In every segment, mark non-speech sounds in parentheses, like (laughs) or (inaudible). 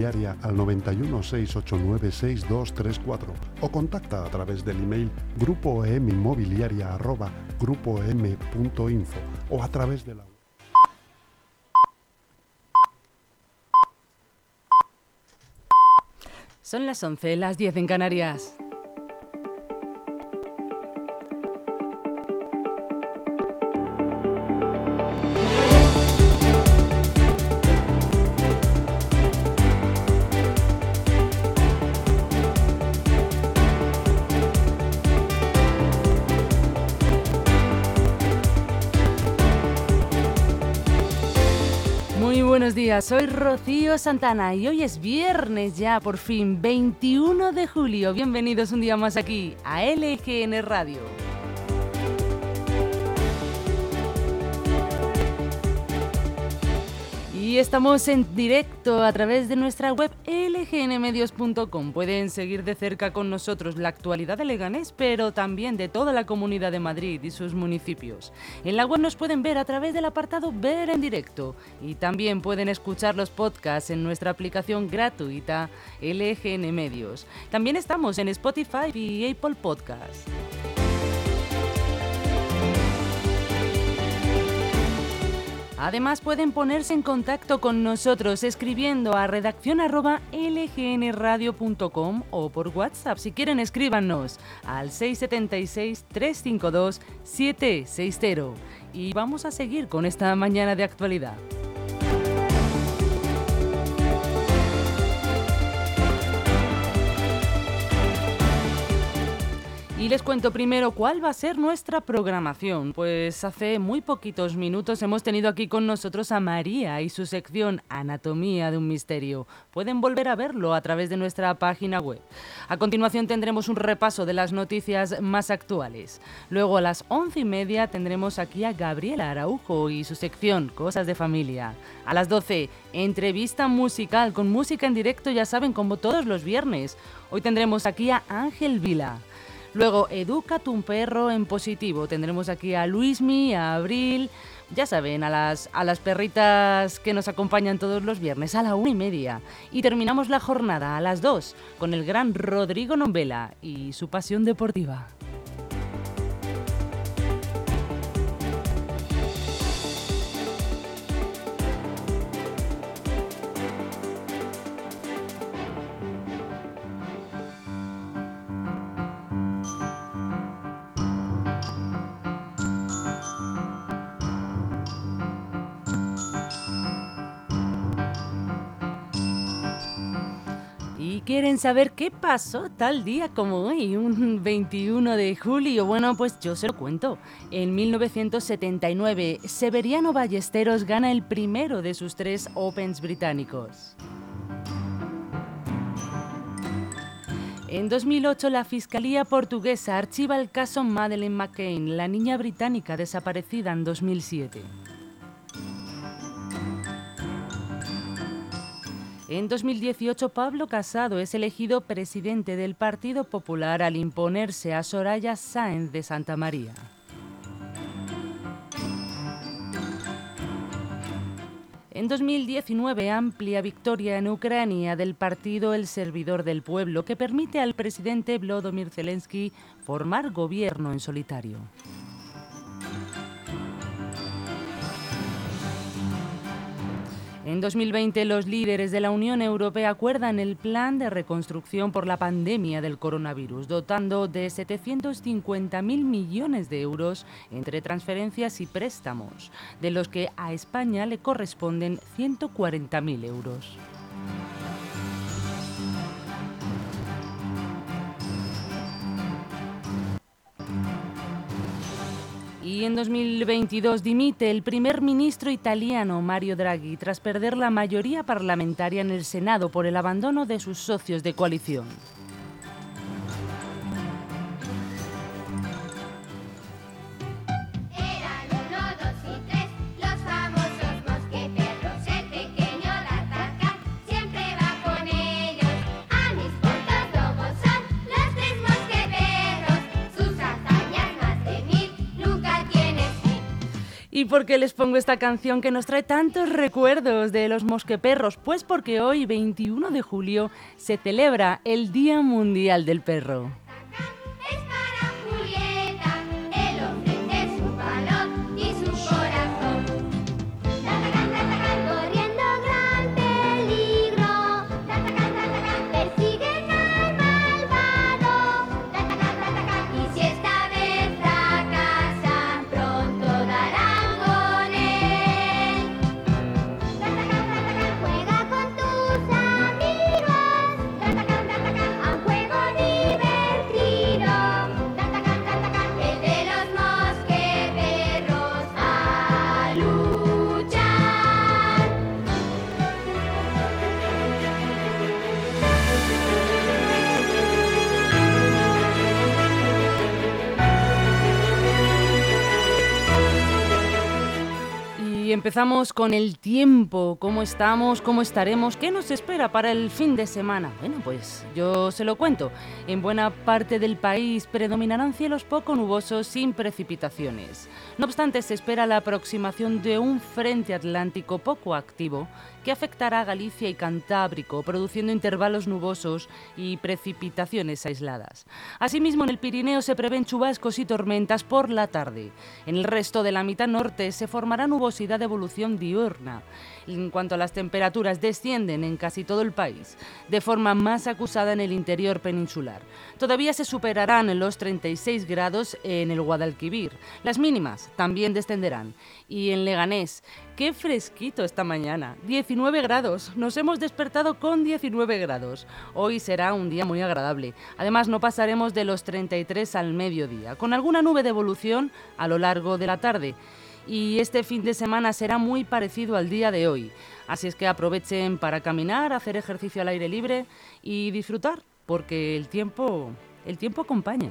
Diaria al 91 689 6234 o contacta a través del email grupoeminmobiliaria@grupoem.info o a través de la Son las 11, las 10 en Canarias. Soy Rocío Santana y hoy es viernes ya, por fin, 21 de julio. Bienvenidos un día más aquí a LGN Radio. Y estamos en directo a través de nuestra web lgnmedios.com. Pueden seguir de cerca con nosotros la actualidad de Leganés, pero también de toda la comunidad de Madrid y sus municipios. En la web nos pueden ver a través del apartado Ver en directo y también pueden escuchar los podcasts en nuestra aplicación gratuita LGN Medios. También estamos en Spotify y Apple Podcasts. Además pueden ponerse en contacto con nosotros escribiendo a redacción lgnradio.com o por WhatsApp. Si quieren escríbanos al 676 352 760. Y vamos a seguir con esta mañana de actualidad. Y les cuento primero cuál va a ser nuestra programación. Pues hace muy poquitos minutos hemos tenido aquí con nosotros a María y su sección Anatomía de un Misterio. Pueden volver a verlo a través de nuestra página web. A continuación tendremos un repaso de las noticias más actuales. Luego a las once y media tendremos aquí a Gabriela Araujo y su sección Cosas de Familia. A las doce, entrevista musical con música en directo, ya saben, como todos los viernes. Hoy tendremos aquí a Ángel Vila. Luego, Educa tu perro en positivo. Tendremos aquí a Luismi, a Abril, ya saben, a las, a las perritas que nos acompañan todos los viernes a la una y media. Y terminamos la jornada a las dos con el gran Rodrigo Nombela y su pasión deportiva. Quieren saber qué pasó tal día como hoy, un (laughs) 21 de julio, bueno, pues yo se lo cuento. En 1979, Severiano Ballesteros gana el primero de sus tres Opens británicos. En 2008, la Fiscalía portuguesa archiva el caso Madeleine McCain, la niña británica desaparecida en 2007. En 2018, Pablo Casado es elegido presidente del Partido Popular al imponerse a Soraya Sáenz de Santa María. En 2019, amplia victoria en Ucrania del partido El Servidor del Pueblo que permite al presidente Volodymyr Zelensky formar gobierno en solitario. En 2020, los líderes de la Unión Europea acuerdan el plan de reconstrucción por la pandemia del coronavirus, dotando de 750.000 millones de euros entre transferencias y préstamos, de los que a España le corresponden 140.000 euros. Y en 2022 dimite el primer ministro italiano Mario Draghi tras perder la mayoría parlamentaria en el Senado por el abandono de sus socios de coalición. ¿Y por qué les pongo esta canción que nos trae tantos recuerdos de los mosqueperros? Pues porque hoy, 21 de julio, se celebra el Día Mundial del Perro. Empezamos con el tiempo, cómo estamos, cómo estaremos, qué nos espera para el fin de semana. Bueno, pues yo se lo cuento. En buena parte del país predominarán cielos poco nubosos sin precipitaciones. No obstante, se espera la aproximación de un frente atlántico poco activo que afectará a Galicia y Cantábrico, produciendo intervalos nubosos y precipitaciones aisladas. Asimismo, en el Pirineo se prevén chubascos y tormentas por la tarde. En el resto de la mitad norte se formará nubosidad de evolución diurna. En cuanto a las temperaturas, descienden en casi todo el país, de forma más acusada en el interior peninsular. Todavía se superarán los 36 grados en el Guadalquivir. Las mínimas también descenderán. Y en Leganés, qué fresquito esta mañana. 19 grados. Nos hemos despertado con 19 grados. Hoy será un día muy agradable. Además, no pasaremos de los 33 al mediodía, con alguna nube de evolución a lo largo de la tarde y este fin de semana será muy parecido al día de hoy. Así es que aprovechen para caminar, hacer ejercicio al aire libre y disfrutar, porque el tiempo, el tiempo acompaña.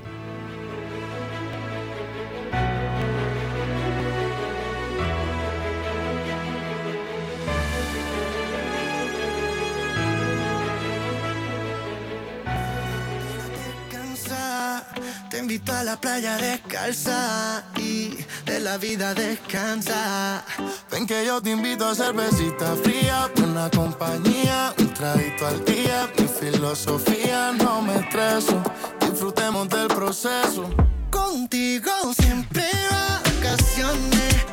Te invito a la playa descalza y de la vida descansa. Ven que yo te invito a cervecita fría, buena compañía, un traguito al día. Mi filosofía no me estreso, disfrutemos del proceso. Contigo siempre vacaciones,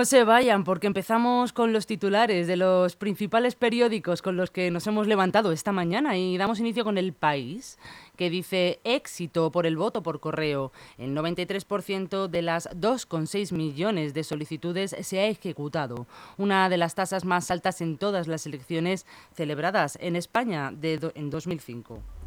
no se vayan porque empezamos con los titulares de los principales periódicos con los que nos hemos levantado esta mañana y damos inicio con El País, que dice éxito por el voto por correo. El 93% de las 2,6 millones de solicitudes se ha ejecutado, una de las tasas más altas en todas las elecciones celebradas en España de en 2005.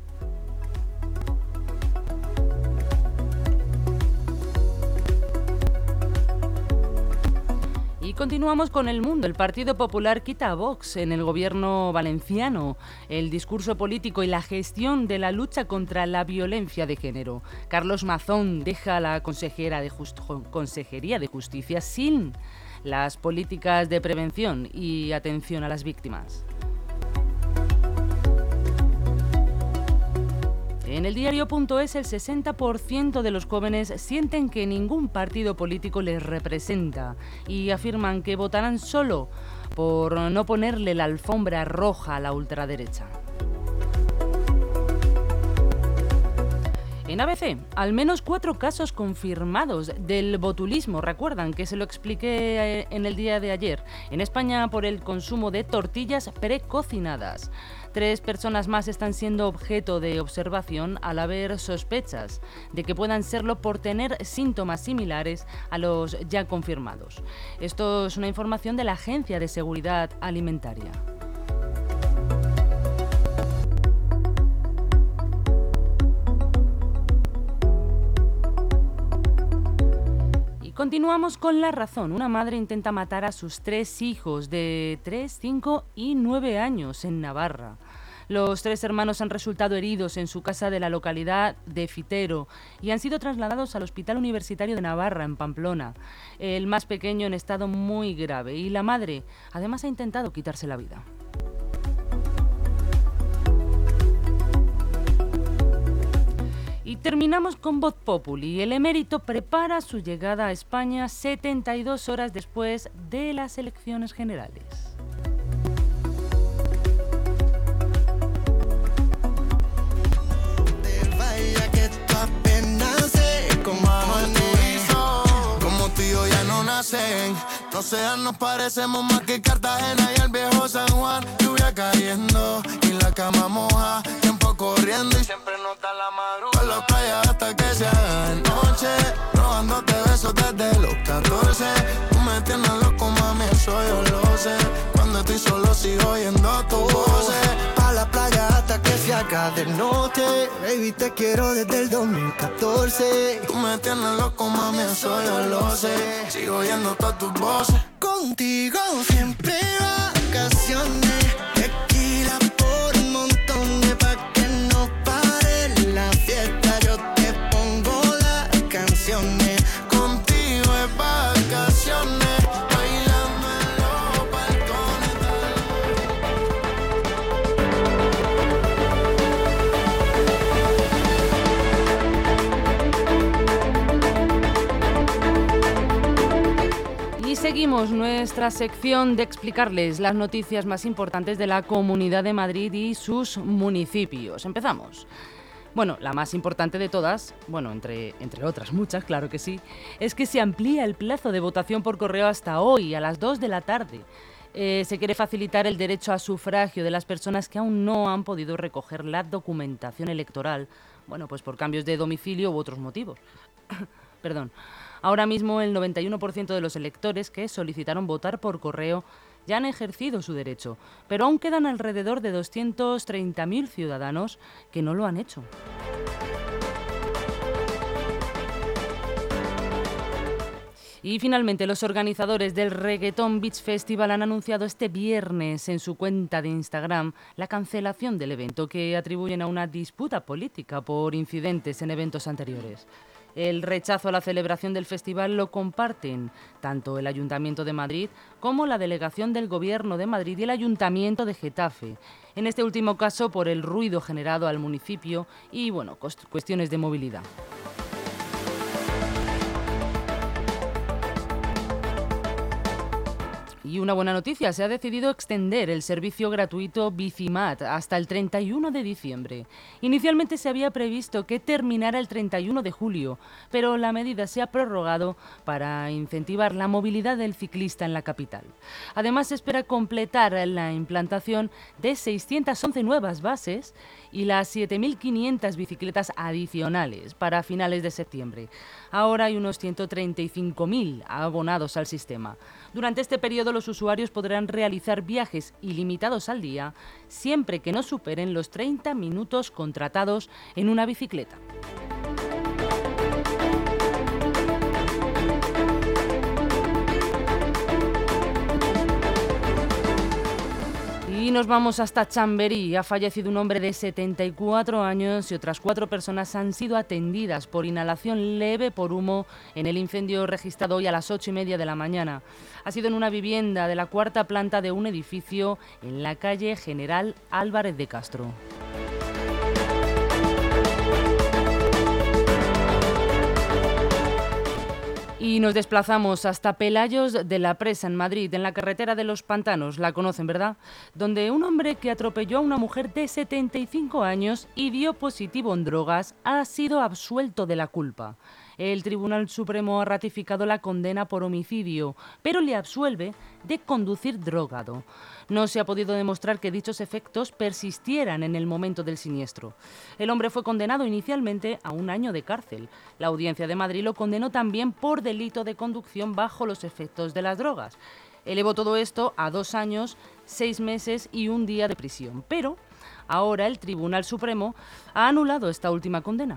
Y continuamos con el mundo. El Partido Popular quita a Vox en el gobierno valenciano. El discurso político y la gestión de la lucha contra la violencia de género. Carlos Mazón deja la consejera de Consejería de Justicia sin las políticas de prevención y atención a las víctimas. En el diario.es el 60% de los jóvenes sienten que ningún partido político les representa y afirman que votarán solo por no ponerle la alfombra roja a la ultraderecha. En ABC, al menos cuatro casos confirmados del botulismo. Recuerdan que se lo expliqué eh, en el día de ayer. En España por el consumo de tortillas precocinadas. Tres personas más están siendo objeto de observación al haber sospechas de que puedan serlo por tener síntomas similares a los ya confirmados. Esto es una información de la Agencia de Seguridad Alimentaria. Continuamos con la razón. Una madre intenta matar a sus tres hijos de 3, 5 y 9 años en Navarra. Los tres hermanos han resultado heridos en su casa de la localidad de Fitero y han sido trasladados al Hospital Universitario de Navarra, en Pamplona. El más pequeño en estado muy grave y la madre además ha intentado quitarse la vida. Y terminamos con Voz Populi. El emérito prepara su llegada a España 72 horas después de las elecciones generales. No nos parecemos más. Corriendo y siempre nota la madrugada. Por la playa hasta que se haga noche. Robándote besos desde los 14. Tú me tienes loco, mami, eso yo lo sé. Cuando estoy solo sigo oyendo tu voz. Pa' la playa hasta que se haga de noche. Baby, te quiero desde el 2014. Tú me tienes loco, mami, eso yo lo sé. Sigo oyendo todas tus voces. Contigo siempre vacaciones. Nuestra sección de explicarles las noticias más importantes de la Comunidad de Madrid y sus municipios. Empezamos. Bueno, la más importante de todas, bueno, entre, entre otras muchas, claro que sí, es que se amplía el plazo de votación por correo hasta hoy, a las 2 de la tarde. Eh, se quiere facilitar el derecho a sufragio de las personas que aún no han podido recoger la documentación electoral, bueno, pues por cambios de domicilio u otros motivos. (coughs) Perdón. Ahora mismo el 91% de los electores que solicitaron votar por correo ya han ejercido su derecho, pero aún quedan alrededor de 230.000 ciudadanos que no lo han hecho. Y finalmente, los organizadores del Reggaeton Beach Festival han anunciado este viernes en su cuenta de Instagram la cancelación del evento que atribuyen a una disputa política por incidentes en eventos anteriores. El rechazo a la celebración del festival lo comparten tanto el Ayuntamiento de Madrid como la delegación del Gobierno de Madrid y el Ayuntamiento de Getafe. En este último caso por el ruido generado al municipio y bueno, cuestiones de movilidad. Y una buena noticia, se ha decidido extender el servicio gratuito Bicimat hasta el 31 de diciembre. Inicialmente se había previsto que terminara el 31 de julio, pero la medida se ha prorrogado para incentivar la movilidad del ciclista en la capital. Además, se espera completar la implantación de 611 nuevas bases y las 7.500 bicicletas adicionales para finales de septiembre. Ahora hay unos 135.000 abonados al sistema. Durante este periodo los usuarios podrán realizar viajes ilimitados al día siempre que no superen los 30 minutos contratados en una bicicleta. Nos vamos hasta Chamberí. Ha fallecido un hombre de 74 años y otras cuatro personas han sido atendidas por inhalación leve por humo en el incendio registrado hoy a las ocho y media de la mañana. Ha sido en una vivienda de la cuarta planta de un edificio en la calle General Álvarez de Castro. Y nos desplazamos hasta Pelayos de la Presa, en Madrid, en la carretera de los Pantanos, la conocen, ¿verdad? Donde un hombre que atropelló a una mujer de 75 años y dio positivo en drogas ha sido absuelto de la culpa. El Tribunal Supremo ha ratificado la condena por homicidio, pero le absuelve de conducir drogado. No se ha podido demostrar que dichos efectos persistieran en el momento del siniestro. El hombre fue condenado inicialmente a un año de cárcel. La Audiencia de Madrid lo condenó también por delito de conducción bajo los efectos de las drogas. Elevó todo esto a dos años, seis meses y un día de prisión. Pero ahora el Tribunal Supremo ha anulado esta última condena.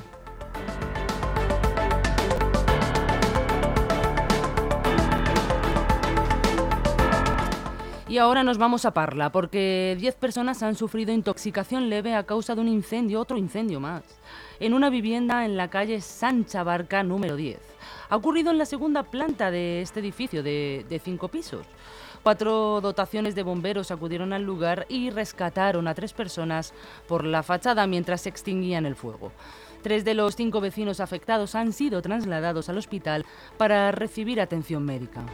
Y ahora nos vamos a Parla, porque 10 personas han sufrido intoxicación leve a causa de un incendio, otro incendio más, en una vivienda en la calle Sancha Barca número 10. Ha ocurrido en la segunda planta de este edificio de, cinco pisos. Cuatro dotaciones de bomberos acudieron al lugar y rescataron a tres personas por la fachada mientras se extinguían el fuego. Tres de los cinco vecinos afectados han sido trasladados al hospital para recibir atención médica.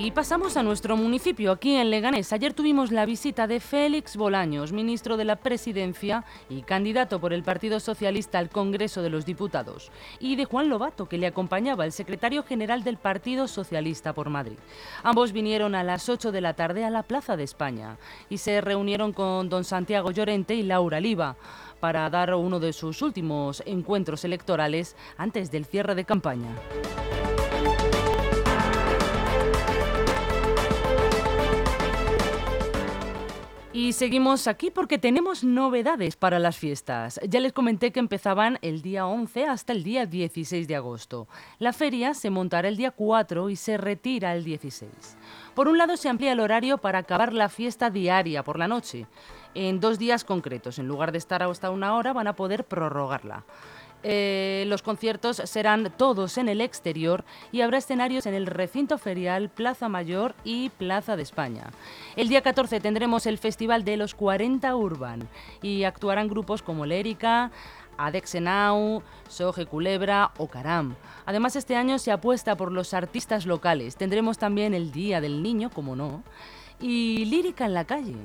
Y pasamos a nuestro municipio, aquí en Leganés. Ayer tuvimos la visita de Félix Bolaños, ministro de la Presidencia y candidato por el Partido Socialista al Congreso de los Diputados, y de Juan Lobato, que le acompañaba, el secretario general del Partido Socialista por Madrid. Ambos vinieron a las 8 de la tarde a la Plaza de España y se reunieron con don Santiago Llorente y Laura Liva para dar uno de sus últimos encuentros electorales antes del cierre de campaña. Y seguimos aquí porque tenemos novedades para las fiestas. Ya les comenté que empezaban el día 11 hasta el día 16 de agosto. La feria se montará el día 4 y se retira el 16. Por un lado se amplía el horario para acabar la fiesta diaria por la noche. En dos días concretos, en lugar de estar hasta una hora, van a poder prorrogarla. Eh, los conciertos serán todos en el exterior y habrá escenarios en el recinto ferial, Plaza Mayor y Plaza de España. El día 14 tendremos el Festival de los 40 Urban y actuarán grupos como Lérica, Adexenau, Soje Culebra o Caram. Además, este año se apuesta por los artistas locales. Tendremos también el Día del Niño, como no, y Lírica en la calle.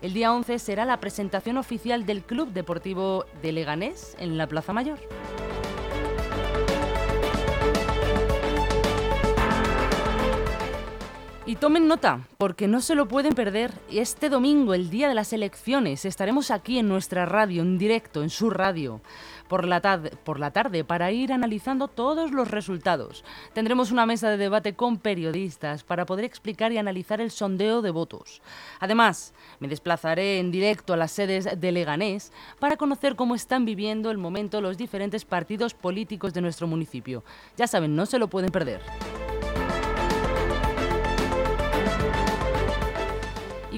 El día 11 será la presentación oficial del Club Deportivo de Leganés en la Plaza Mayor. Y tomen nota, porque no se lo pueden perder. Este domingo, el día de las elecciones, estaremos aquí en nuestra radio, en directo, en su radio por la, tarde para ir analizando todos los resultados. Tendremos una mesa de debate con periodistas para poder explicar y analizar el sondeo de votos. Además, me desplazaré en directo a las sedes de Leganés para conocer cómo están viviendo el momento los diferentes partidos políticos de nuestro municipio. Ya saben, no se lo pueden perder.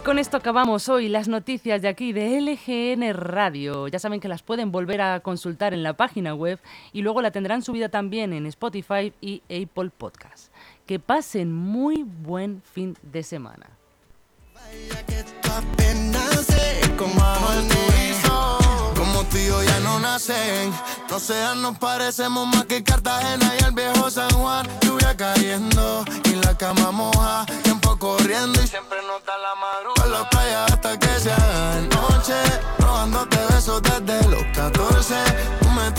Con esto acabamos hoy las noticias de aquí de LGN Radio. Ya saben que las pueden volver a consultar en la página web y luego la tendrán subida también en Spotify y Apple Podcast. Que pasen muy buen fin de semana. Ya no nacen, no sean, nos parecemos más que Cartagena y el viejo San Juan. Lluvia cayendo y la cama moja corriendo y siempre nota la madrugada. En la playa hasta que se haga noche, robándote besos desde los 14.